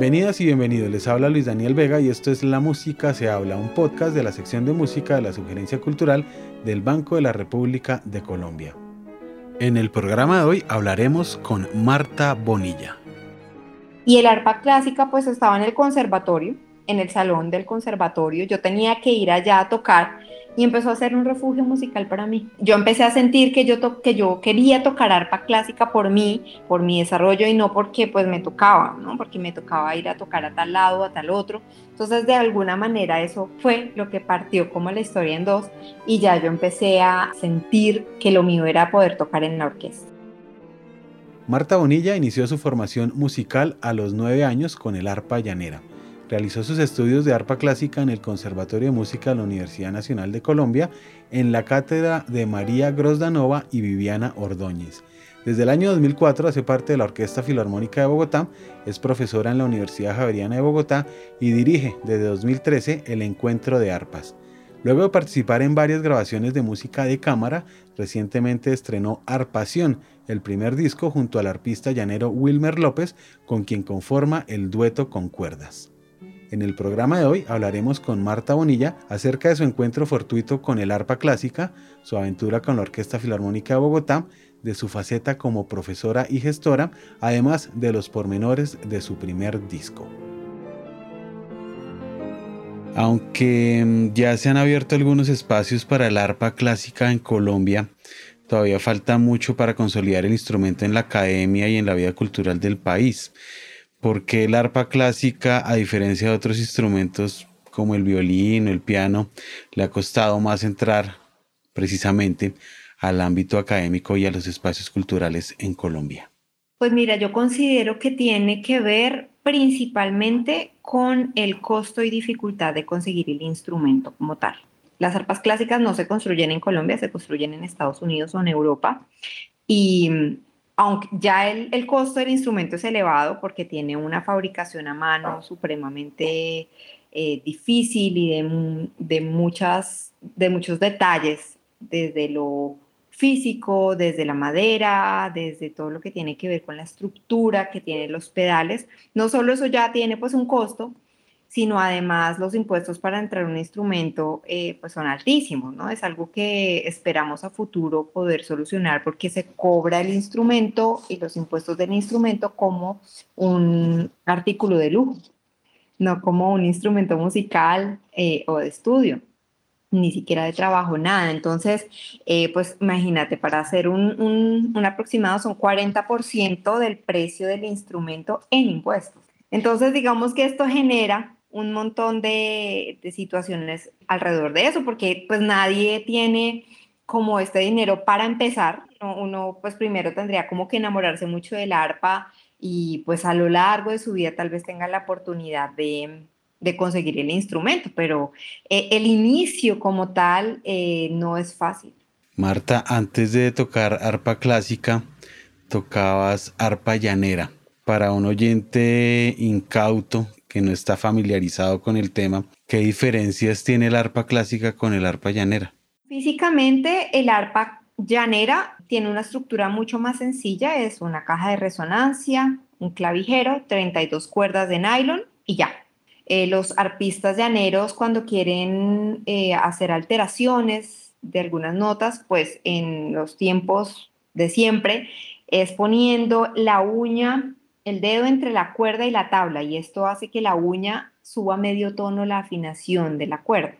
Bienvenidas y bienvenidos, les habla Luis Daniel Vega y esto es La Música se habla, un podcast de la sección de música de la Sugerencia Cultural del Banco de la República de Colombia. En el programa de hoy hablaremos con Marta Bonilla. Y el arpa clásica pues estaba en el conservatorio, en el salón del conservatorio, yo tenía que ir allá a tocar y empezó a ser un refugio musical para mí. Yo empecé a sentir que yo, que yo quería tocar arpa clásica por mí, por mi desarrollo y no porque pues me tocaba, ¿no? Porque me tocaba ir a tocar a tal lado, a tal otro. Entonces de alguna manera eso fue lo que partió como la historia en dos y ya yo empecé a sentir que lo mío era poder tocar en la orquesta. Marta Bonilla inició su formación musical a los nueve años con el arpa llanera. Realizó sus estudios de arpa clásica en el Conservatorio de Música de la Universidad Nacional de Colombia, en la cátedra de María Grosdanova y Viviana Ordóñez. Desde el año 2004 hace parte de la Orquesta Filarmónica de Bogotá, es profesora en la Universidad Javeriana de Bogotá y dirige desde 2013 el Encuentro de Arpas. Luego de participar en varias grabaciones de música de cámara, recientemente estrenó Arpación, el primer disco junto al arpista llanero Wilmer López, con quien conforma el dueto con cuerdas. En el programa de hoy hablaremos con Marta Bonilla acerca de su encuentro fortuito con el arpa clásica, su aventura con la Orquesta Filarmónica de Bogotá, de su faceta como profesora y gestora, además de los pormenores de su primer disco. Aunque mm, ya se han abierto algunos espacios para el arpa clásica en Colombia, todavía falta mucho para consolidar el instrumento en la academia y en la vida cultural del país porque el arpa clásica, a diferencia de otros instrumentos como el violín o el piano, le ha costado más entrar precisamente al ámbito académico y a los espacios culturales en Colombia? Pues mira, yo considero que tiene que ver principalmente con el costo y dificultad de conseguir el instrumento como tal. Las arpas clásicas no se construyen en Colombia, se construyen en Estados Unidos o en Europa. Y aunque ya el, costo del instrumento es elevado porque tiene una fabricación a mano supremamente eh, difícil y de, muchas, de muchos detalles, desde lo físico, desde la madera, desde todo lo que tiene que ver con la estructura que tienen los pedales. No solo eso ya tiene pues un costo, sino además los impuestos para entrar un instrumento eh, pues son altísimos, ¿no? Es algo que esperamos a futuro poder solucionar porque se cobra el instrumento y los impuestos del instrumento como un artículo de lujo, no como un instrumento musical eh, o de estudio ni siquiera de trabajo, nada. Entonces, eh, pues imagínate, para hacer un, un, un aproximado son 40% del precio del instrumento en impuestos. Entonces, digamos que esto genera un montón de, situaciones alrededor de eso, porque pues nadie tiene como este dinero para empezar. Uno pues primero tendría como que enamorarse mucho del arpa y pues a lo largo de su vida tal vez tenga la oportunidad de, conseguir el instrumento, pero eh, el inicio como tal eh, no es fácil. Marta, antes de tocar arpa clásica, tocabas arpa llanera. Para un oyente incauto que no está familiarizado con el tema, ¿qué diferencias tiene el arpa clásica con el arpa llanera? Físicamente, el arpa llanera tiene una estructura mucho más sencilla, es una caja de resonancia, un clavijero, 32 cuerdas de nylon y ya. Eh, los arpistas llaneros cuando quieren eh, hacer alteraciones de algunas notas, pues en los tiempos de siempre, es poniendo la uña el dedo entre la cuerda y la tabla y esto hace que la uña suba medio tono la afinación de la cuerda.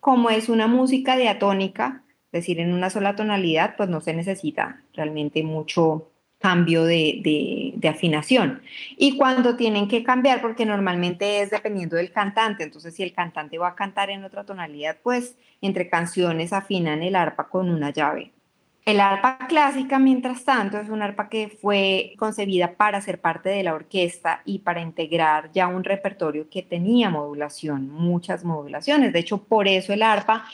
Como es una música diatónica, es decir, en una sola tonalidad, pues no se necesita realmente mucho cambio de, de, afinación. Y cuando tienen que cambiar, porque normalmente es dependiendo del cantante, entonces si el cantante va a cantar en otra tonalidad, pues entre canciones afinan el arpa con una llave. El arpa clásica, mientras tanto, es una arpa que fue concebida para ser parte de la orquesta y para integrar ya un repertorio que tenía modulación, muchas modulaciones. De hecho, por eso el arpa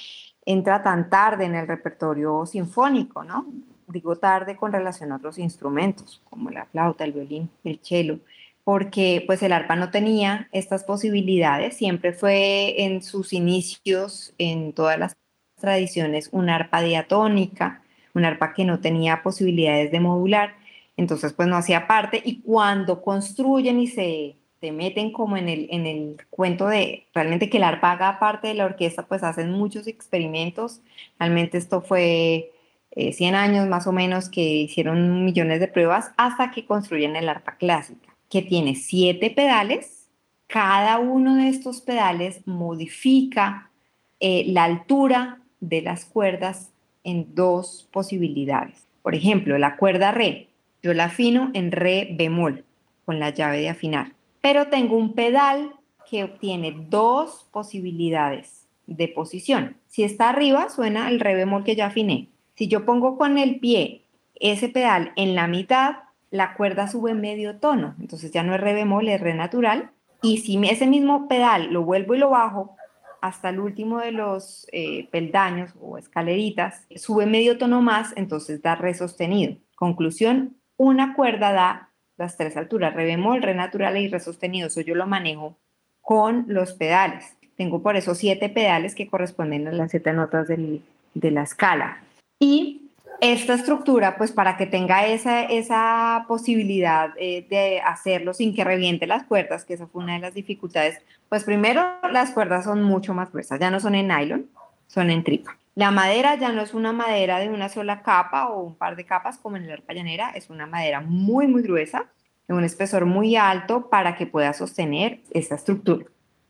entra tan tarde en el repertorio sinfónico, ¿no? Digo tarde con relación a otros instrumentos, como la flauta, el violín, el cello, porque pues el arpa no tenía estas posibilidades, siempre fue en sus inicios, en todas las tradiciones, una arpa diatónica, un arpa que no tenía posibilidades de modular, entonces pues no hacía parte y cuando construyen y se te meten como en el, en el cuento de realmente que el arpa haga parte de la orquesta, pues hacen muchos experimentos. Realmente esto fue 100 eh, años más o menos que hicieron millones de pruebas hasta que construyen el arpa clásica, que tiene siete pedales. Cada uno de estos pedales modifica eh, la altura de las cuerdas en dos posibilidades. Por ejemplo, la cuerda re, yo la afino en re bemol con la llave de afinar, pero tengo un pedal que obtiene dos posibilidades de posición. Si está arriba, suena el re bemol que ya afiné. Si yo pongo con el pie ese pedal en la mitad, la cuerda sube medio tono, entonces ya no es re bemol, es re natural. Y si ese mismo pedal lo vuelvo y lo bajo hasta el último de los eh, peldaños o escaleritas, sube medio tono más, entonces da re sostenido. Conclusión, una cuerda da las tres alturas, re bemol, re natural y re sostenido. Eso yo lo manejo con los pedales. Tengo por eso siete pedales que corresponden a las siete notas de la escala. Y esta estructura, pues para que tenga esa, esa posibilidad eh, de hacerlo sin que reviente las cuerdas, que esa fue una de las dificultades, pues primero las cuerdas son mucho más gruesas, ya no son en nylon, son en tripa. La madera ya no es una madera de una sola capa o un par de capas como en la arpa llanera, es una madera muy, muy gruesa, de un espesor muy alto para que pueda sostener esta estructura.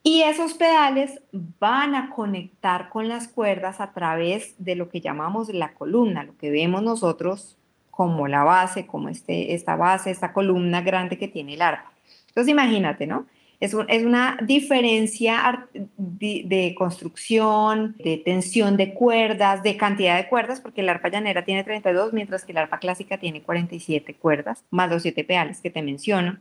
Y esos pedales van a conectar con las cuerdas a través de lo que llamamos la columna, lo que vemos nosotros como la base, como este, esta base, esta columna grande que tiene el arpa. Entonces imagínate, ¿no? Es, una diferencia de, construcción, de tensión de cuerdas, de cantidad de cuerdas, porque el arpa llanera tiene 32, mientras que el arpa clásica tiene 47 cuerdas, más los 7 pedales que te menciono.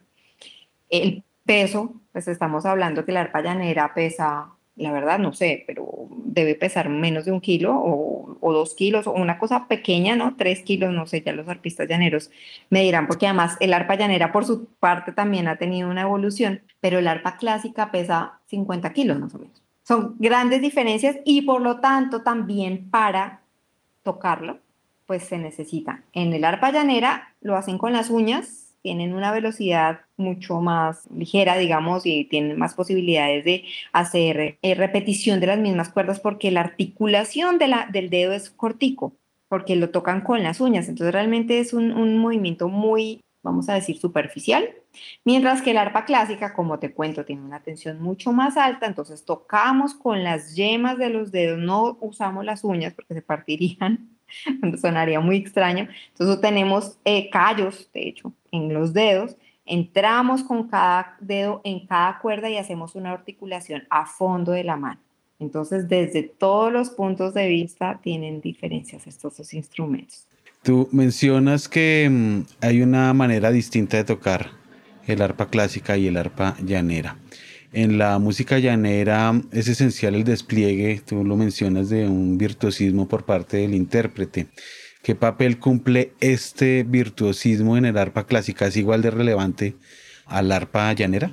El peso, pues estamos hablando que la arpa llanera pesa, la verdad no sé, pero debe pesar menos de un kilo o, o, dos kilos o una cosa pequeña, ¿no? Tres kilos, no sé, ya los arpistas llaneros me dirán, porque además el arpa llanera por su parte también ha tenido una evolución, pero el arpa clásica pesa 50 kilos más o menos. Son grandes diferencias y por lo tanto también para tocarlo, pues se necesita. En el arpa llanera lo hacen con las uñas, tienen una velocidad mucho más ligera, digamos, y tienen más posibilidades de hacer eh, repetición de las mismas cuerdas porque la articulación de la, del dedo es cortico, porque lo tocan con las uñas. Entonces realmente es un, un movimiento muy, vamos a decir, superficial. Mientras que el arpa clásica, como te cuento, tiene una tensión mucho más alta, entonces tocamos con las yemas de los dedos, no usamos las uñas porque se partirían sonaría muy extraño. Entonces tenemos eh, callos, de hecho, en los dedos. Entramos con cada dedo en cada cuerda y hacemos una articulación a fondo de la mano. Entonces, desde todos los puntos de vista tienen diferencias estos dos instrumentos. Tú mencionas que mm, hay una manera distinta de tocar el arpa clásica y el arpa llanera. En la música llanera es esencial el despliegue, tú lo mencionas, de un virtuosismo por parte del intérprete. ¿Qué papel cumple este virtuosismo en el arpa clásica? ¿Es igual de relevante al arpa llanera?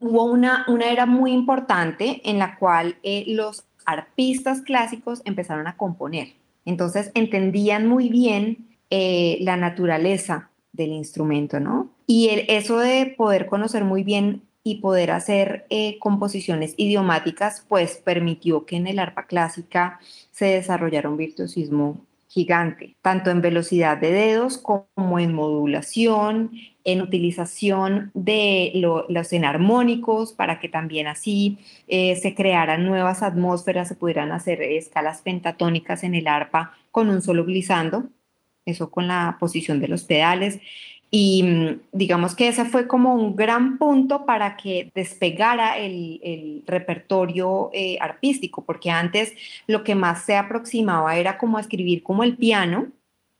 Hubo una, una era muy importante en la cual eh, los arpistas clásicos empezaron a componer. Entonces entendían muy bien eh, la naturaleza del instrumento, ¿no? Y eso de poder conocer muy bien y poder hacer eh, composiciones idiomáticas, pues permitió que en el arpa clásica se desarrollara un virtuosismo gigante, tanto en velocidad de dedos como en modulación, en utilización de los enarmónicos para que también así eh, se crearan nuevas atmósferas, se pudieran hacer escalas pentatónicas en el arpa con un solo glissando, eso con la posición de los pedales. Y mm, digamos que ese fue como un gran punto para que despegara el, repertorio eh, artístico, porque antes lo que más se aproximaba era como escribir como el piano,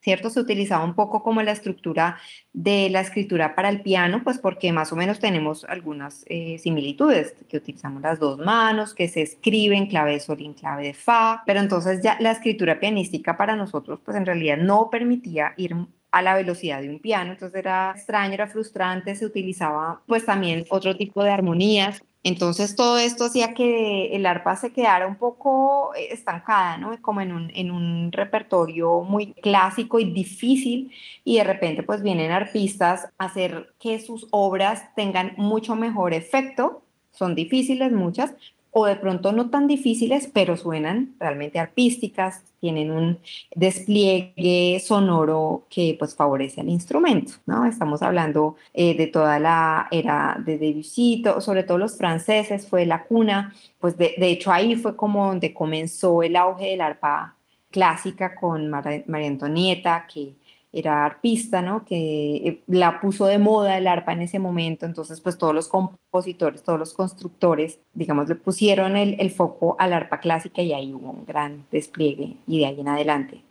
¿cierto? Se utilizaba un poco como la estructura de la escritura para el piano, pues porque más o menos tenemos algunas eh, similitudes, que utilizamos las dos manos, que se escribe en clave de sol y en clave de fa, pero entonces ya la escritura pianística para nosotros, pues en realidad no permitía ir a la velocidad de un piano, entonces era extraño, era frustrante, se utilizaba pues también otro tipo de armonías Entonces todo esto hacía que el arpa se quedara un poco eh, estancada, ¿no? Como en un, en un repertorio muy clásico y difícil y de repente pues vienen arpistas a hacer que sus obras tengan mucho mejor efecto son difíciles muchas, o de pronto no tan difíciles, pero suenan realmente artísticas, tienen un despliegue sonoro que pues favorece al instrumento, ¿no? Estamos hablando eh, de toda la era de Debussy, sobre todo los franceses, fue la cuna, pues de, de, hecho ahí fue como donde comenzó el auge del arpa clásica con María Antonieta, que era arpista, ¿no? Que eh, la puso de moda el arpa en ese momento, entonces pues todos los compositores, todos los constructores, digamos, le pusieron el, el foco al arpa clásica y ahí hubo un gran despliegue y de ahí en adelante.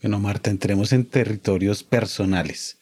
Bueno, Marta, entremos en territorios personales.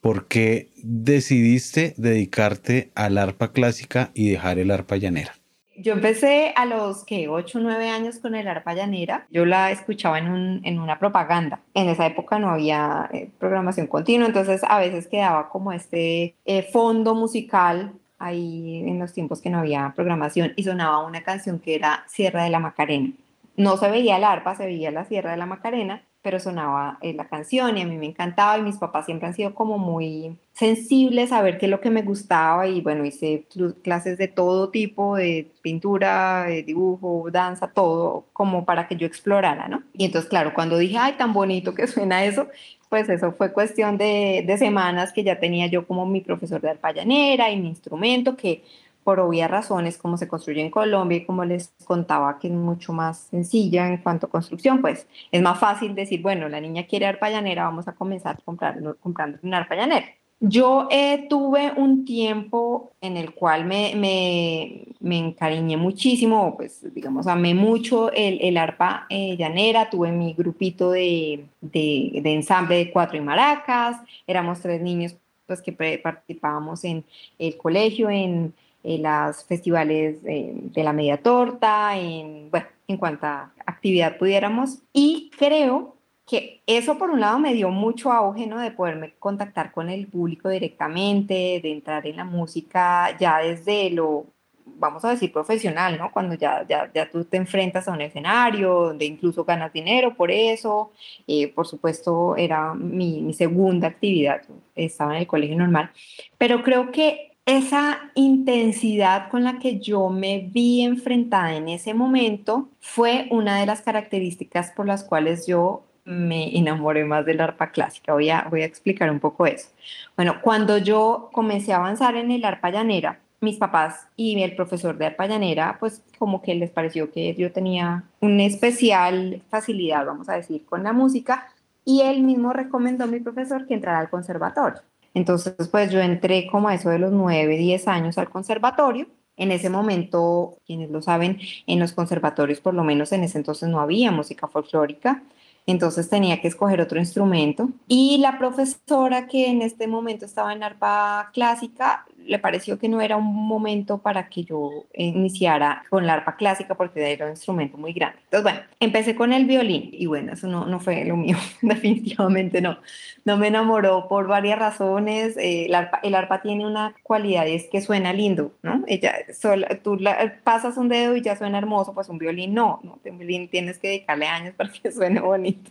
¿Por qué decidiste dedicarte al arpa clásica y dejar el arpa llanera? Yo empecé a los que 8 o 9 años con el arpa llanera. Yo la escuchaba en, un, en una propaganda. En esa época no había eh, programación continua, entonces a veces quedaba como este eh, fondo musical ahí en los tiempos que no había programación y sonaba una canción que era Sierra de la Macarena. No se veía el arpa, se veía la Sierra de la Macarena pero sonaba eh, la canción y a mí me encantaba y mis papás siempre han sido como muy sensibles a ver qué es lo que me gustaba y bueno, hice clases de todo tipo, de pintura, de dibujo, danza, todo, como para que yo explorara, ¿no? Y entonces, claro, cuando dije, ay, tan bonito que suena eso, pues eso fue cuestión de, de semanas que ya tenía yo como mi profesor de arpallanera y mi instrumento, que por obvias razones, como se construye en Colombia y como les contaba que es mucho más sencilla en cuanto a construcción, pues es más fácil decir, bueno, la niña quiere arpa llanera, vamos a comenzar comprar, comprando una arpa llanera. Yo eh, tuve un tiempo en el cual me, me, me, encariñé muchísimo, pues digamos, amé mucho el, el arpa eh, llanera, tuve mi grupito de, de, de, ensamble de cuatro y maracas, éramos tres niños pues que participábamos en el colegio, en en los festivales de la media torta, en, bueno, en cuanta actividad pudiéramos. Y creo que eso por un lado me dio mucho auge, ¿no? De poderme contactar con el público directamente, de entrar en la música ya desde lo, vamos a decir, profesional, ¿no? Cuando ya, ya, ya tú te enfrentas a un escenario donde incluso ganas dinero por eso. Eh, por supuesto, era mi, mi segunda actividad, estaba en el colegio normal. Pero creo que esa intensidad con la que yo me vi enfrentada en ese momento fue una de las características por las cuales yo me enamoré más del arpa clásica. Voy a, voy a explicar un poco eso. Bueno, cuando yo comencé a avanzar en el arpa llanera, mis papás y el profesor de arpa llanera, pues como que les pareció que yo tenía una especial facilidad, vamos a decir, con la música, y él mismo recomendó a mi profesor que entrara al conservatorio. Entonces, pues yo entré como a eso de los 9, 10 años al conservatorio. En ese momento, quienes lo saben, en los conservatorios, por lo menos en ese entonces no había música folclórica, entonces tenía que escoger otro instrumento. Y la profesora que en este momento estaba en arpa clásica le pareció que no era un momento para que yo iniciara con la arpa clásica porque era un instrumento muy grande. Entonces, bueno, empecé con el violín y bueno, eso no, no fue lo mío, definitivamente no. No me enamoró por varias razones. Eh, el, arpa, el, arpa, tiene una cualidad, es que suena lindo, ¿no? Ella, sola, tú la, pasas un dedo y ya suena hermoso, pues un violín no, ¿no? Un violín tienes que dedicarle años para que suene bonito.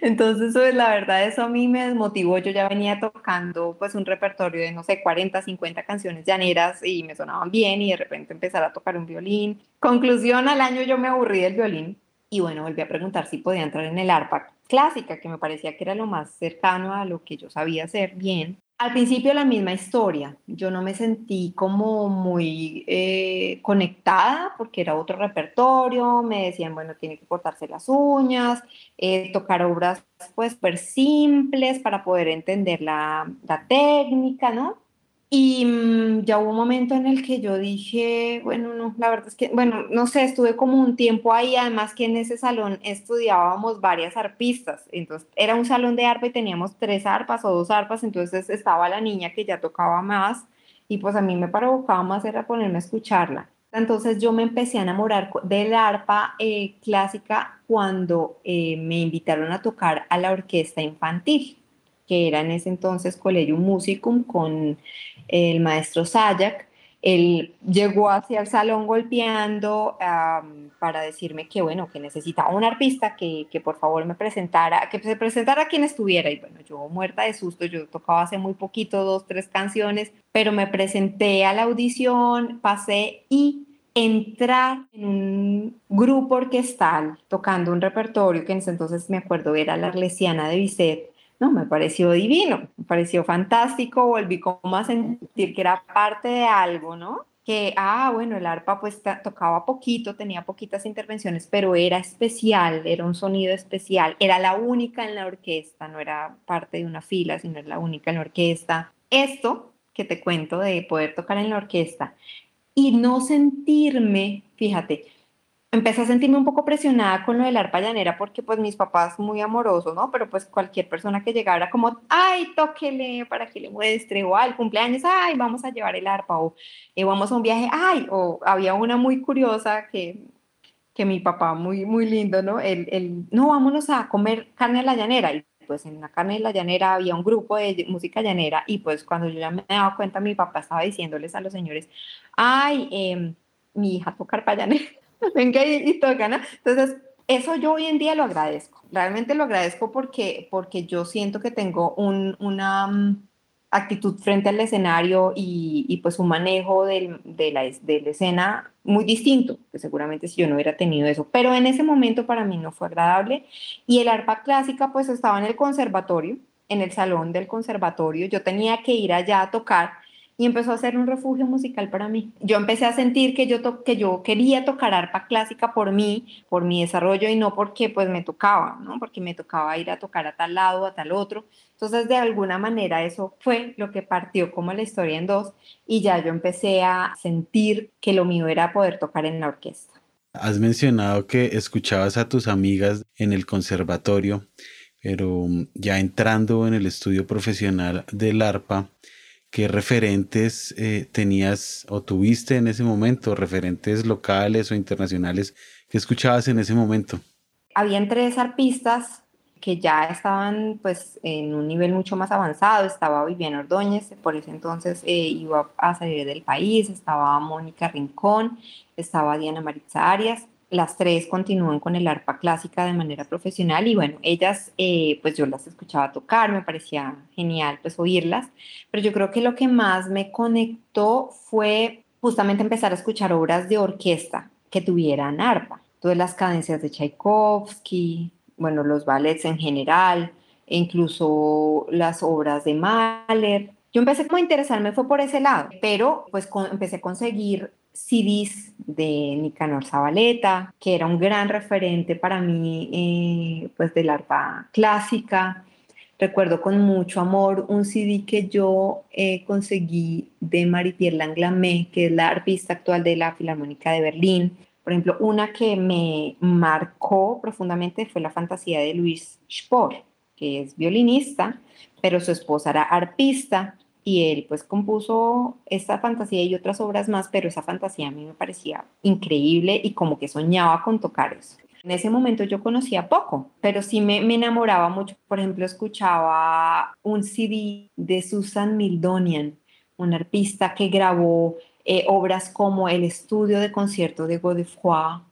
Entonces, pues, la verdad, eso a mí me desmotivó. Yo ya venía tocando pues un repertorio de, no sé, 40, 50 canciones llaneras y me sonaban bien y de repente empezar a tocar un violín. Conclusión, al año yo me aburrí del violín y bueno, volví a preguntar si podía entrar en el arpa clásica, que me parecía que era lo más cercano a lo que yo sabía hacer bien. Al principio la misma historia, yo no me sentí como muy eh, conectada porque era otro repertorio, me decían, bueno, tiene que cortarse las uñas, eh, tocar obras pues súper simples para poder entender la, la técnica, ¿no? Y mm, ya hubo un momento en el que yo dije, bueno, no, la verdad es que, bueno, no sé, estuve como un tiempo ahí, además que en ese salón estudiábamos varias arpistas, entonces era un salón de arpa y teníamos tres arpas o dos arpas, entonces estaba la niña que ya tocaba más y pues a mí me provocaba más era ponerme a escucharla. Entonces yo me empecé a enamorar del arpa eh, clásica cuando eh, me invitaron a tocar a la orquesta infantil que era en ese entonces Collegium Musicum con el maestro Sayak, él llegó hacia el salón golpeando para decirme que, bueno, que necesitaba un arpista, que, que, por favor me presentara, que se presentara quien estuviera. Y bueno, yo muerta de susto, yo tocaba hace muy poquito, dos, tres canciones, pero me presenté a la audición, pasé y entrar en un grupo orquestal tocando un repertorio que en ese entonces me acuerdo era la Arlesiana de Bizet, no, me pareció divino, me pareció fantástico, volví como a sentir que era parte de algo, ¿no? Que, ah, bueno, el arpa pues tocaba poquito, tenía poquitas intervenciones, pero era especial, era un sonido especial, era la única en la orquesta, no era parte de una fila, sino era la única en la orquesta. Esto que te cuento de poder tocar en la orquesta y no sentirme, fíjate, empecé a sentirme un poco presionada con lo del arpa llanera porque pues mis papás muy amorosos, ¿no? Pero pues cualquier persona que llegara como, ay, tóquele para que le muestre, o al cumpleaños, ay, vamos a llevar el arpa, o eh, vamos a un viaje, ay, o había una muy curiosa que, que mi papá, muy, muy lindo, ¿no? El, el, no, vámonos a comer carne a la llanera. Y pues en la carne de la llanera había un grupo de música llanera y pues cuando yo ya me daba cuenta, mi papá estaba diciéndoles a los señores, ay, eh, mi hija toca para llanera venga y, y toca, ¿no? Entonces, eso yo hoy en día lo agradezco. Realmente lo agradezco porque, porque yo siento que tengo un, una mm, actitud frente al escenario y, y pues un manejo del, de, la, de la escena muy distinto, que seguramente si yo no hubiera tenido eso. Pero en ese momento para mí no fue agradable. Y el arpa clásica pues estaba en el conservatorio, en el salón del conservatorio. Yo tenía que ir allá a tocar y empezó a ser un refugio musical para mí. Yo empecé a sentir que yo, que yo quería tocar arpa clásica por mí, por mi desarrollo y no porque pues me tocaba, ¿no? Porque me tocaba ir a tocar a tal lado, a tal otro. Entonces, de alguna manera eso fue lo que partió como la historia en dos y ya yo empecé a sentir que lo mío era poder tocar en la orquesta. Has mencionado que escuchabas a tus amigas en el conservatorio, pero ya entrando en el estudio profesional del arpa, ¿Qué referentes eh, tenías o tuviste en ese momento? ¿Referentes locales o internacionales que escuchabas en ese momento? Habían tres arpistas que ya estaban pues en un nivel mucho más avanzado. Estaba Viviana Ordóñez, por ese entonces eh, iba a salir del país, estaba Mónica Rincón, estaba Diana Maritza Arias las tres continúan con el arpa clásica de manera profesional y bueno, ellas, eh, pues yo las escuchaba tocar, me parecía genial pues oírlas, pero yo creo que lo que más me conectó fue justamente empezar a escuchar obras de orquesta que tuvieran arpa, todas las cadencias de Tchaikovsky, bueno, los ballets en general, e incluso las obras de Mahler. Yo empecé como a interesarme fue por ese lado, pero pues empecé a conseguir CDs de Nicanor Zabaleta, que era un gran referente para mí, eh, pues del arpa clásica. Recuerdo con mucho amor un CD que yo eh, conseguí de Marie-Pierre Langlamé, que es la arpista actual de la Filarmónica de Berlín. Por ejemplo, una que me marcó profundamente fue la fantasía de Luis Spohr, que es violinista, pero su esposa era arpista y él pues compuso esta fantasía y otras obras más, pero esa fantasía a mí me parecía increíble y como que soñaba con tocar eso. En ese momento yo conocía poco, pero sí me, me enamoraba mucho. Por ejemplo, escuchaba un CD de Susan Mildonian, una arpista que grabó eh, obras como El estudio de concierto de Godefroy,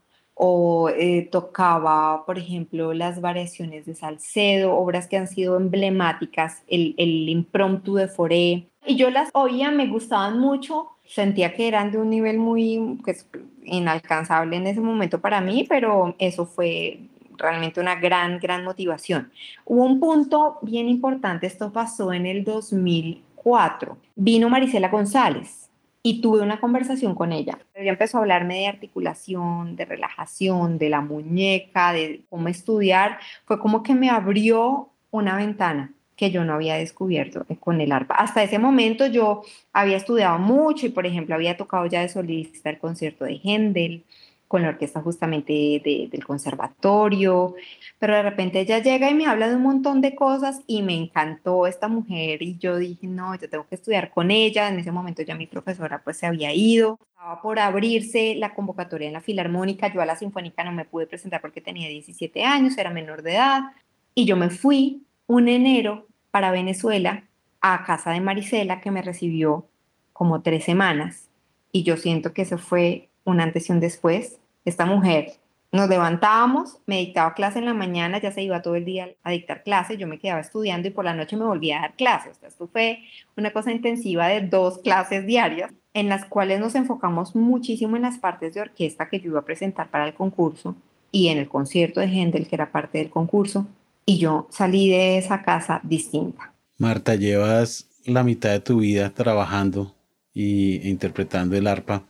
o eh, tocaba, por ejemplo, las variaciones de Salcedo, obras que han sido emblemáticas, el, el impromptu de Foré. Y yo las oía, me gustaban mucho, sentía que eran de un nivel muy pues, inalcanzable en ese momento para mí, pero eso fue realmente una gran, gran motivación. Hubo un punto bien importante, esto pasó en el 2004. Vino Marisela González y tuve una conversación con ella. Ella empezó a hablarme de articulación, de relajación, de la muñeca, de cómo estudiar. Fue como que me abrió una ventana que yo no había descubierto con el arpa. Hasta ese momento yo había estudiado mucho y, por ejemplo, había tocado ya de solista el concierto de Händel, con la orquesta justamente del conservatorio, pero de repente ella llega y me habla de un montón de cosas y me encantó esta mujer y yo dije, no, yo tengo que estudiar con ella, en ese momento ya mi profesora pues se había ido, estaba por abrirse la convocatoria en la filarmónica, yo a la sinfónica no me pude presentar porque tenía 17 años, era menor de edad, y yo me fui un enero para Venezuela a casa de Marisela que me recibió como tres semanas y yo siento que eso fue un antes y un después. Esta mujer nos levantábamos, me dictaba clase en la mañana, ya se iba todo el día a dictar clases, yo me quedaba estudiando y por la noche me volvía a dar clases. esto fue una cosa intensiva de dos clases diarias en las cuales nos enfocamos muchísimo en las partes de orquesta que yo iba a presentar para el concurso y en el concierto de Händel, que era parte del concurso, y yo salí de esa casa distinta. Marta, llevas la mitad de tu vida trabajando y interpretando el arpa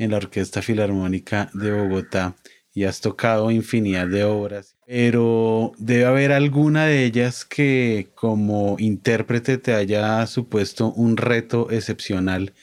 en la Orquesta Filarmónica de Bogotá y has tocado infinidad de obras, pero debe haber alguna de ellas que como intérprete te haya supuesto un reto excepcional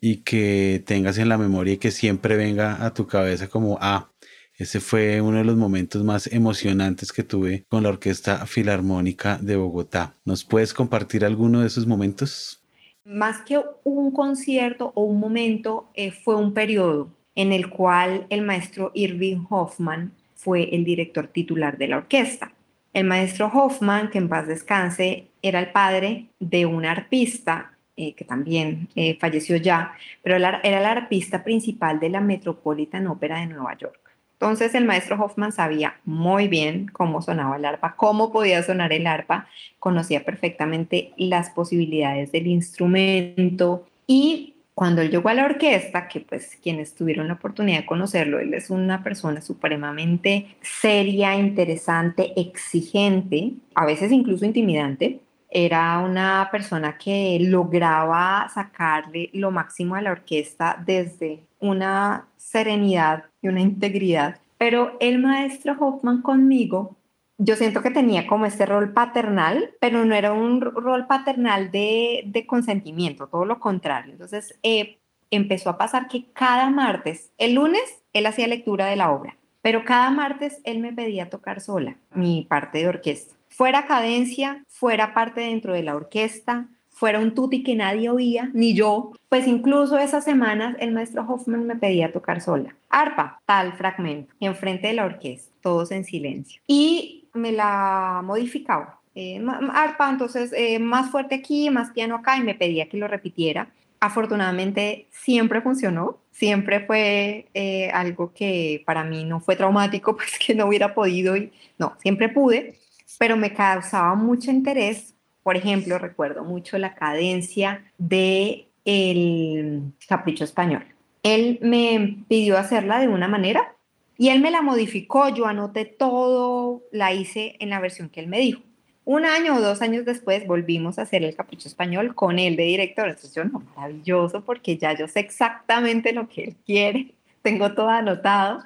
y que tengas en la memoria y que siempre venga a tu cabeza como, ah, ese fue uno de los momentos más emocionantes que tuve con la Orquesta Filarmónica de Bogotá. ¿Nos puedes compartir alguno de esos momentos? Más que un concierto o un momento, eh, fue un periodo en el cual el maestro Irving Hoffman fue el director titular de la orquesta. El maestro Hoffman, que en paz descanse, era el padre de un arpista eh, que también eh, falleció ya, pero era el arpista principal de la Metropolitan Opera de Nueva York. Entonces el maestro Hoffman sabía muy bien cómo sonaba el arpa, cómo podía sonar el arpa, conocía perfectamente las posibilidades del instrumento y cuando él llegó a la orquesta, que pues quienes tuvieron la oportunidad de conocerlo, él es una persona supremamente seria, interesante, exigente, a veces incluso intimidante. Era una persona que lograba sacarle lo máximo a la orquesta desde una serenidad y una integridad. Pero el maestro Hoffman conmigo yo siento que tenía como este rol paternal, pero no era un rol paternal de, consentimiento, todo lo contrario. Entonces eh, empezó a pasar que cada martes, el lunes, él hacía lectura de la obra, pero cada martes él me pedía tocar sola mi parte de orquesta. Fuera cadencia, fuera parte dentro de la orquesta, fuera un tutti que nadie oía, ni yo, pues incluso esas semanas el maestro Hoffman me pedía tocar sola. Arpa, tal fragmento, enfrente de la orquesta, todos en silencio. Y me la modificaba. Eh, arpa, entonces eh, más fuerte aquí, más piano acá, y me pedía que lo repitiera. Afortunadamente siempre funcionó, siempre fue eh, algo que para mí no fue traumático, pues que no hubiera podido y no, siempre pude, pero me causaba mucho interés por ejemplo, recuerdo mucho la cadencia de el capricho español. Él me pidió hacerla de una manera y él me la modificó, yo anoté todo, la hice en la versión que él me dijo. Un año o dos años después volvimos a hacer el capricho español con él de director. Entonces yo, no, maravilloso, porque ya yo sé exactamente lo que él quiere, tengo todo anotado.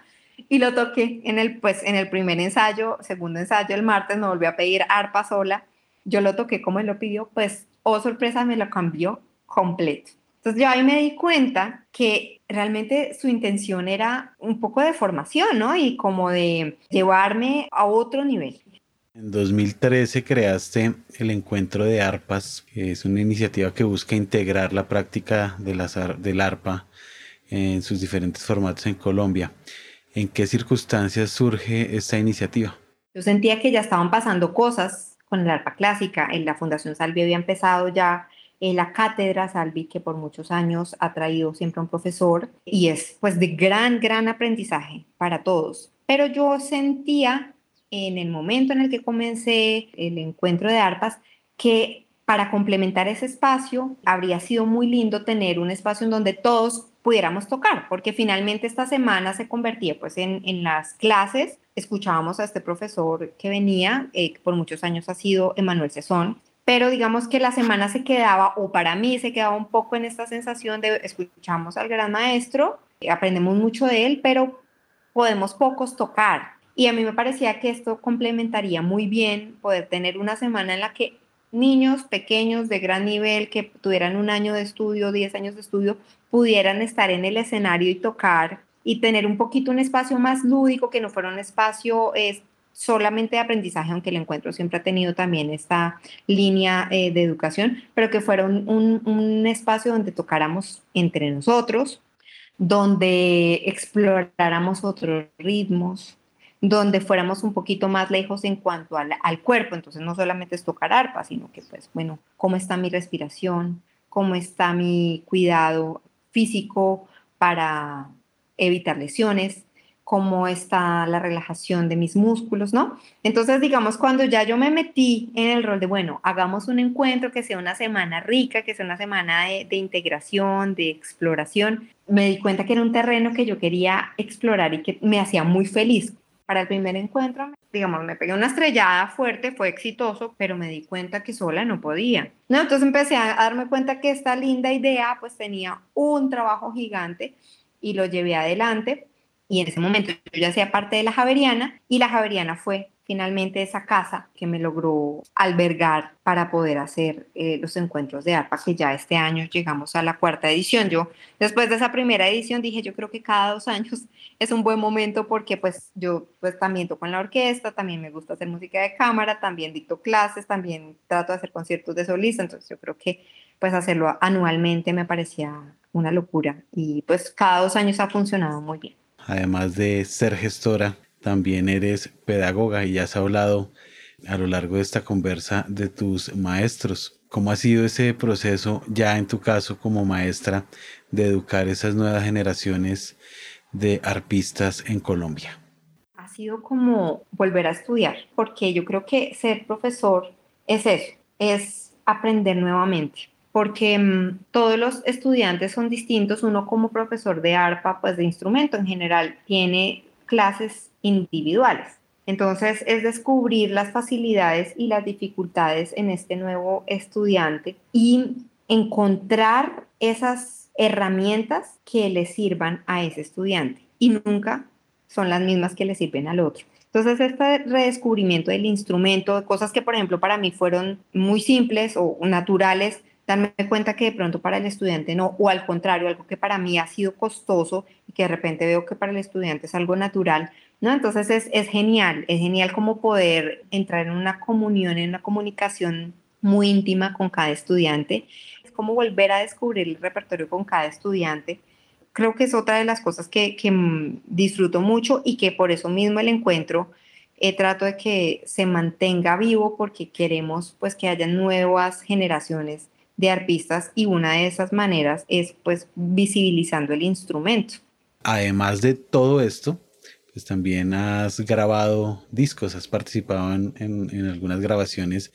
Y lo toqué en el, pues, en el primer ensayo, segundo ensayo, el martes me volvió a pedir arpa sola yo lo toqué como él lo pidió, pues, oh sorpresa, me lo cambió completo. Entonces yo ahí me di cuenta que realmente su intención era un poco de formación, ¿no? Y como de llevarme a otro nivel. En 2013 creaste el Encuentro de Arpas, que es una iniciativa que busca integrar la práctica de del arpa en sus diferentes formatos en Colombia. ¿En qué circunstancias surge esta iniciativa? Yo sentía que ya estaban pasando cosas con el arpa clásica. En la Fundación Salvi había empezado ya en la cátedra Salvi, que por muchos años ha traído siempre un profesor y es pues de gran, gran aprendizaje para todos. Pero yo sentía en el momento en el que comencé el encuentro de arpas que para complementar ese espacio habría sido muy lindo tener un espacio en donde todos pudiéramos tocar, porque finalmente esta semana se convertía pues en, en las clases escuchábamos a este profesor que venía, eh, que por muchos años ha sido Emanuel Cezón, pero digamos que la semana se quedaba, o para mí se quedaba un poco en esta sensación de escuchamos al gran maestro, aprendemos mucho de él, pero podemos pocos tocar. Y a mí me parecía que esto complementaría muy bien poder tener una semana en la que niños pequeños de gran nivel que tuvieran un año de estudio, 10 años de estudio, pudieran estar en el escenario y tocar y tener un poquito un espacio más lúdico, que no fuera un espacio eh, solamente de aprendizaje, aunque el encuentro siempre ha tenido también esta línea eh, de educación, pero que fuera un, un, espacio donde tocáramos entre nosotros, donde exploráramos otros ritmos, donde fuéramos un poquito más lejos en cuanto al, al, cuerpo. Entonces no solamente es tocar arpa, sino que pues bueno, cómo está mi respiración, cómo está mi cuidado físico, para evitar lesiones, cómo está la relajación de mis músculos, ¿no? Entonces, digamos, cuando ya yo me metí en el rol de, bueno, hagamos un encuentro que sea una semana rica, que sea una semana de, de integración, de exploración, me di cuenta que era un terreno que yo quería explorar y que me hacía muy feliz. Para el primer encuentro, digamos, me pegué una estrellada fuerte, fue exitoso, pero me di cuenta que sola no podía. No, entonces empecé a darme cuenta que esta linda idea pues tenía un trabajo gigante y lo llevé adelante y en ese momento yo ya hacía parte de la Javeriana y la Javeriana fue finalmente esa casa que me logró albergar para poder hacer eh, los encuentros de ARPA, que ya este año llegamos a la cuarta edición. Yo, después de esa primera edición, dije, yo creo que cada dos años es un buen momento porque pues yo pues también toco en la orquesta, también me gusta hacer música de cámara, también dicto clases, también trato de hacer conciertos de solista, entonces yo creo que pues hacerlo anualmente me parecía una locura y pues cada dos años ha funcionado muy bien además de ser gestora, también eres pedagoga y has hablado a lo largo de esta conversa de tus maestros. ¿Cómo ha sido ese proceso ya en tu caso como maestra de educar esas nuevas generaciones de arpistas en Colombia? Ha sido como volver a estudiar, porque yo creo que ser profesor es eso, es aprender nuevamente porque mm, todos los estudiantes son distintos. Uno como profesor de arpa, pues de instrumento en general, tiene clases individuales. Entonces es descubrir las facilidades y las dificultades en este nuevo estudiante y encontrar esas herramientas que le sirvan a ese estudiante y nunca son las mismas que le sirven al otro. Entonces, este redescubrimiento del instrumento, cosas que, por ejemplo, para mí fueron muy simples o naturales, darme cuenta que de pronto para el estudiante no, o al contrario, algo que para mí ha sido costoso y que de repente veo que para el estudiante es algo natural, ¿no? Entonces es, es genial, es genial como poder entrar en una comunión, en una comunicación muy íntima con cada estudiante, es como volver a descubrir el repertorio con cada estudiante. Creo que es otra de las cosas que, que disfruto mucho y que por eso mismo el encuentro eh, trato de que se mantenga vivo porque queremos pues que haya nuevas generaciones de arpistas y una de esas maneras es pues visibilizando el instrumento. Además de todo esto, pues también has grabado discos, has participado en, en, algunas grabaciones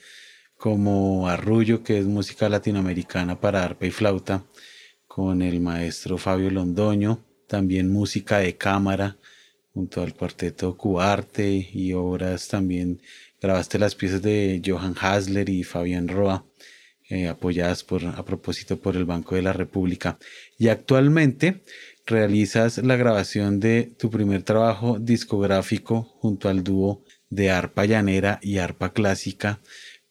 como Arrullo, que es música latinoamericana para arpa y flauta, con el maestro Fabio Londoño, también música de cámara junto al cuarteto Cuarte y obras también grabaste las piezas de Johann Hasler y Fabián Roa. Eh, apoyadas por, a propósito por el Banco de la República. Y actualmente realizas la grabación de tu primer trabajo discográfico junto al dúo de arpa llanera y arpa clásica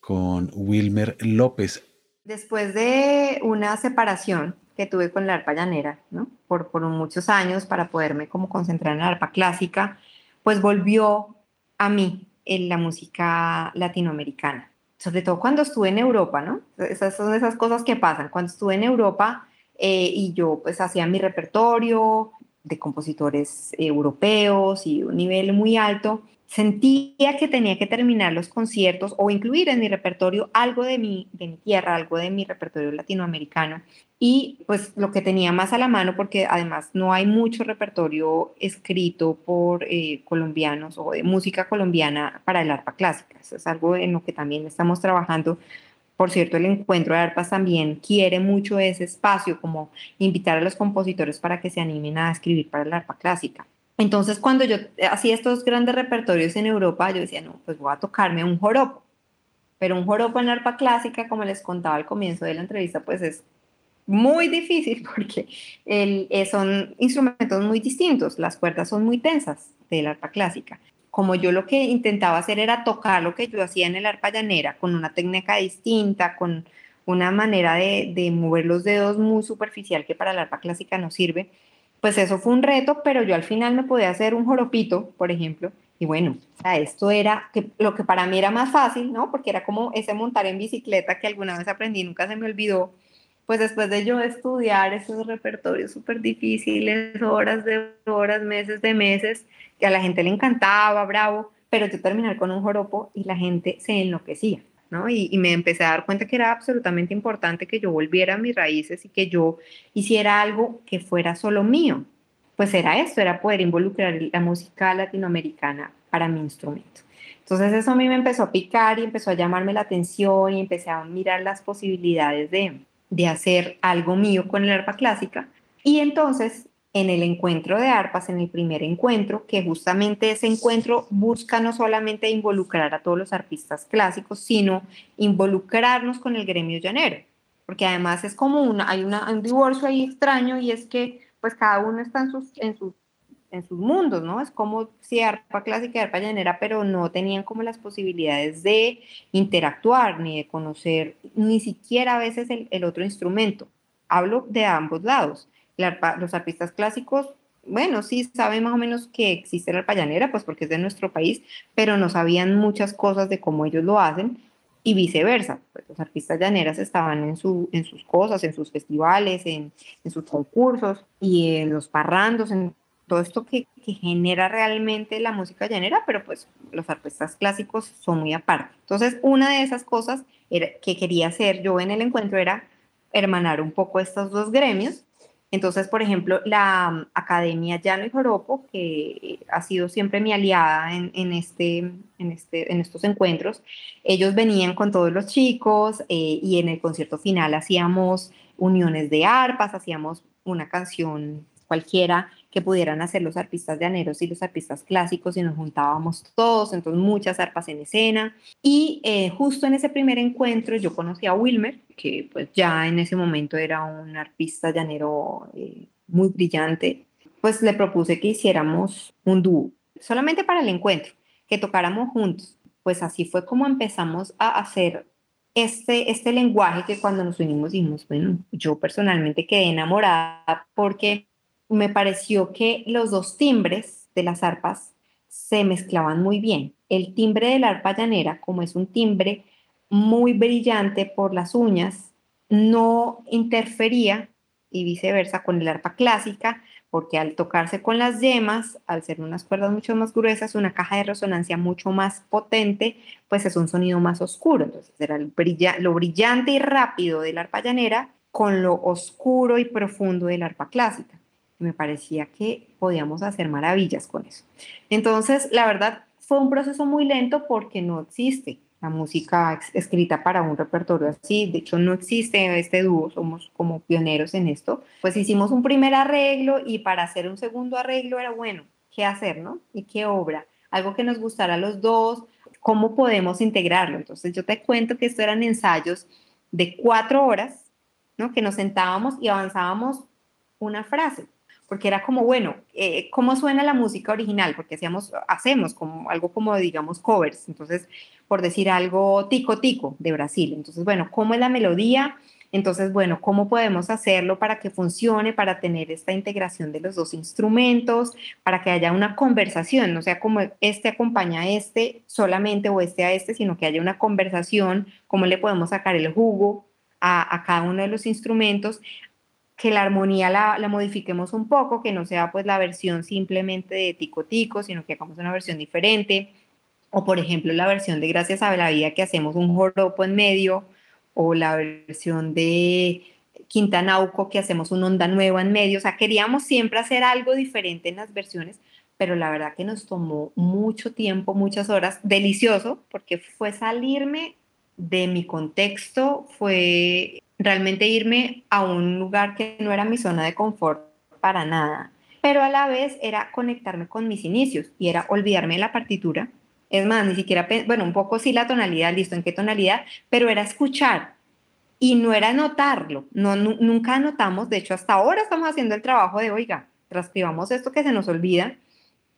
con Wilmer López. Después de una separación que tuve con la arpa llanera, ¿no? por, por muchos años para poderme como concentrar en la arpa clásica, pues volvió a mí en la música latinoamericana sobre todo cuando estuve en Europa, ¿no? Esas son esas cosas que pasan. Cuando estuve en Europa eh, y yo pues hacía mi repertorio de compositores europeos y un nivel muy alto, sentía que tenía que terminar los conciertos o incluir en mi repertorio algo de mi, de mi tierra, algo de mi repertorio latinoamericano. Y pues lo que tenía más a la mano, porque además no hay mucho repertorio escrito por eh, colombianos o de música colombiana para el arpa clásica. Eso es algo en lo que también estamos trabajando. Por cierto, el encuentro de arpas también quiere mucho ese espacio, como invitar a los compositores para que se animen a escribir para el arpa clásica. Entonces, cuando yo hacía estos grandes repertorios en Europa, yo decía, no, pues voy a tocarme un joropo. Pero un joropo en arpa clásica, como les contaba al comienzo de la entrevista, pues es muy difícil porque el, eh, son instrumentos muy distintos. Las cuerdas son muy tensas del arpa clásica. Como yo lo que intentaba hacer era tocar lo que yo hacía en el arpa llanera, con una técnica distinta, con una manera de, de mover los dedos muy superficial que para el arpa clásica no sirve pues eso fue un reto, pero yo al final me podía hacer un joropito, por ejemplo, y bueno, esto era que, lo que para mí era más fácil, ¿no? Porque era como ese montar en bicicleta que alguna vez aprendí, nunca se me olvidó. Pues después de yo estudiar esos repertorios súper difíciles, horas de horas, meses de meses, que a la gente le encantaba, bravo, pero yo terminar con un joropo y la gente se enloquecía. ¿no? Y, y, me empecé a dar cuenta que era absolutamente importante que yo volviera a mis raíces y que yo hiciera algo que fuera solo mío. Pues era esto, era poder involucrar la música latinoamericana para mi instrumento. Entonces eso a mí me empezó a picar y empezó a llamarme la atención y empecé a mirar las posibilidades de, de hacer algo mío con el arpa clásica. Y entonces en el encuentro de arpas, en el primer encuentro, que justamente ese encuentro busca no solamente involucrar a todos los arpistas clásicos, sino involucrarnos con el gremio llanero, porque además es como una, hay un divorcio ahí extraño y es que pues cada uno está en sus, en mundos, ¿no? Es como si arpa clásica y arpa llanera, pero no tenían como las posibilidades de interactuar ni de conocer ni siquiera a veces el otro instrumento. Hablo de ambos lados los artistas clásicos, bueno, sí saben más o menos que existe la arpa llanera, pues porque es de nuestro país, pero no sabían muchas cosas de cómo ellos lo hacen y viceversa. Pues los artistas llaneras estaban en, su, en sus cosas, en sus festivales, en, en sus concursos y en los parrandos, en todo esto que, que, genera realmente la música llanera, pero pues los artistas clásicos son muy aparte. Entonces, una de esas cosas era, que quería hacer yo en el encuentro era hermanar un poco estos dos gremios entonces, por ejemplo, la mm, Academia Llano y Joropo, que ha sido siempre mi aliada en, este, en, este, en estos encuentros, ellos venían con todos los chicos eh, y en el concierto final hacíamos uniones de arpas, hacíamos una canción cualquiera que pudieran hacer los artistas de aneros y los artistas clásicos y nos juntábamos todos, entonces muchas arpas en escena. Y eh, justo en ese primer encuentro yo conocí a Wilmer, que pues ya en ese momento era un artista llanero eh, muy brillante, pues le propuse que hiciéramos un dúo, solamente para el encuentro, que tocáramos juntos. Pues así fue como empezamos a hacer este, este lenguaje que cuando nos unimos dijimos, bueno, yo personalmente quedé enamorada porque me pareció que los dos timbres de las arpas se mezclaban muy bien. El timbre de la arpa llanera, como es un timbre muy brillante por las uñas, no interfería y viceversa con el arpa clásica, porque al tocarse con las yemas, al ser unas cuerdas mucho más gruesas, una caja de resonancia mucho más potente, pues es un sonido más oscuro. Entonces era el lo brillante y rápido de la arpa llanera con lo oscuro y profundo del arpa clásica me parecía que podíamos hacer maravillas con eso. Entonces, la verdad, fue un proceso muy lento porque no existe la música escrita para un repertorio así. De hecho, no existe este dúo, somos como pioneros en esto. Pues hicimos un primer arreglo y para hacer un segundo arreglo era bueno, ¿qué hacer, no? ¿Y qué obra? Algo que nos gustara a los dos, ¿cómo podemos integrarlo? Entonces, yo te cuento que esto eran ensayos de cuatro horas, ¿no? Que nos sentábamos y avanzábamos una frase porque era como, bueno, eh, ¿cómo suena la música original? Porque hacíamos, hacemos como algo como, digamos, covers, entonces, por decir algo, tico tico de Brasil. Entonces, bueno, ¿cómo es la melodía? Entonces, bueno, ¿cómo podemos hacerlo para que funcione, para tener esta integración de los dos instrumentos, para que haya una conversación, no sea como este acompaña a este solamente o este a este, sino que haya una conversación, cómo le podemos sacar el jugo a, a cada uno de los instrumentos, que la armonía la, modifiquemos un poco, que no sea pues la versión simplemente de tico tico, sino que hagamos una versión diferente. O por ejemplo la versión de Gracias a la Vida que hacemos un joropo en medio, o la versión de Quintanauco que hacemos una onda nueva en medio. O sea, queríamos siempre hacer algo diferente en las versiones, pero la verdad que nos tomó mucho tiempo, muchas horas, delicioso, porque fue salirme de mi contexto, fue realmente irme a un lugar que no era mi zona de confort para nada, pero a la vez era conectarme con mis inicios y era olvidarme de la partitura. Es más, ni siquiera, bueno, un poco sí la tonalidad, listo, en qué tonalidad, pero era escuchar y no era notarlo, no, nunca anotamos, de hecho hasta ahora estamos haciendo el trabajo de, oiga, transcribamos esto que se nos olvida,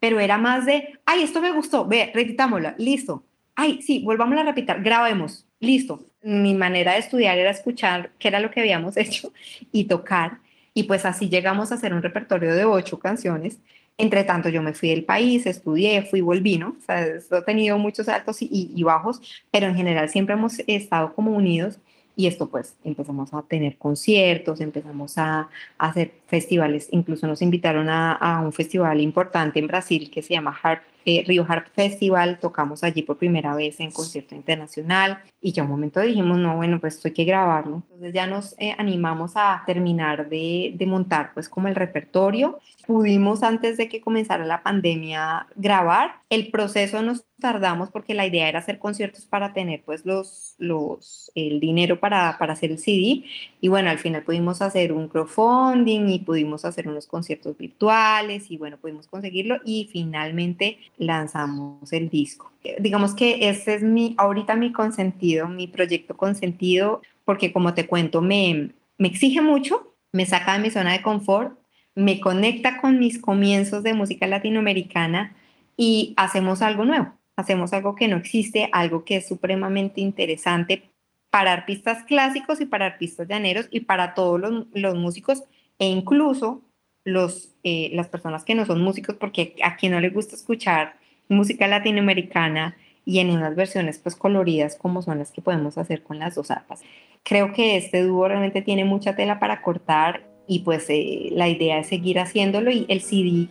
pero era más de, ay, esto me gustó, ve, repitámoslo, listo, ay, sí, volvamos a repetir, grabemos, listo, mi manera de estudiar era escuchar qué era lo que habíamos hecho y tocar. Y pues así llegamos a hacer un repertorio de ocho canciones. Entre tanto, yo me fui del país, estudié, fui, volví, ¿no? O sea, he tenido muchos altos y, bajos, pero en general siempre hemos estado como unidos y esto pues empezamos a tener conciertos, empezamos a hacer festivales. Incluso nos invitaron a, a un festival importante en Brasil que se llama Harp eh, Rio Harp Festival, tocamos allí por primera vez en concierto internacional y ya un momento dijimos, no, bueno, pues esto hay que grabarlo. Entonces ya nos eh, animamos a terminar de, de, montar pues como el repertorio. Pudimos antes de que comenzara la pandemia grabar. El proceso nos tardamos porque la idea era hacer conciertos para tener pues los, los, el dinero para, para hacer el CD y bueno, al final pudimos hacer un crowdfunding y pudimos hacer unos conciertos virtuales y bueno, pudimos conseguirlo y finalmente lanzamos el disco. Digamos que ese es mi, ahorita mi consentido, mi proyecto consentido, porque como te cuento, me, me exige mucho, me saca de mi zona de confort, me conecta con mis comienzos de música latinoamericana y hacemos algo nuevo, hacemos algo que no existe, algo que es supremamente interesante para artistas clásicos y para artistas llaneros y para todos los, los músicos e incluso los, eh, las personas que no son músicos, porque a quien no le gusta escuchar música latinoamericana y en unas versiones pues coloridas como son las que podemos hacer con las dos arpas. Creo que este dúo realmente tiene mucha tela para cortar y pues eh, la idea es seguir haciéndolo y el CD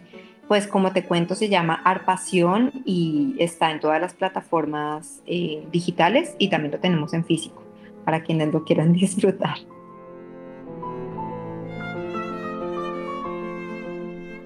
pues como te cuento se llama Arpación y está en todas las plataformas eh, digitales y también lo tenemos en físico para quienes lo quieran disfrutar.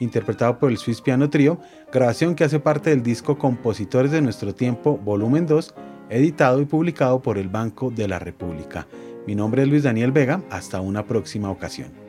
interpretado por el Swiss Piano Trio, grabación que hace parte del disco Compositores de Nuestro Tiempo, volumen 2, editado y publicado por el Banco de la República. Mi nombre es Luis Daniel Vega, hasta una próxima ocasión.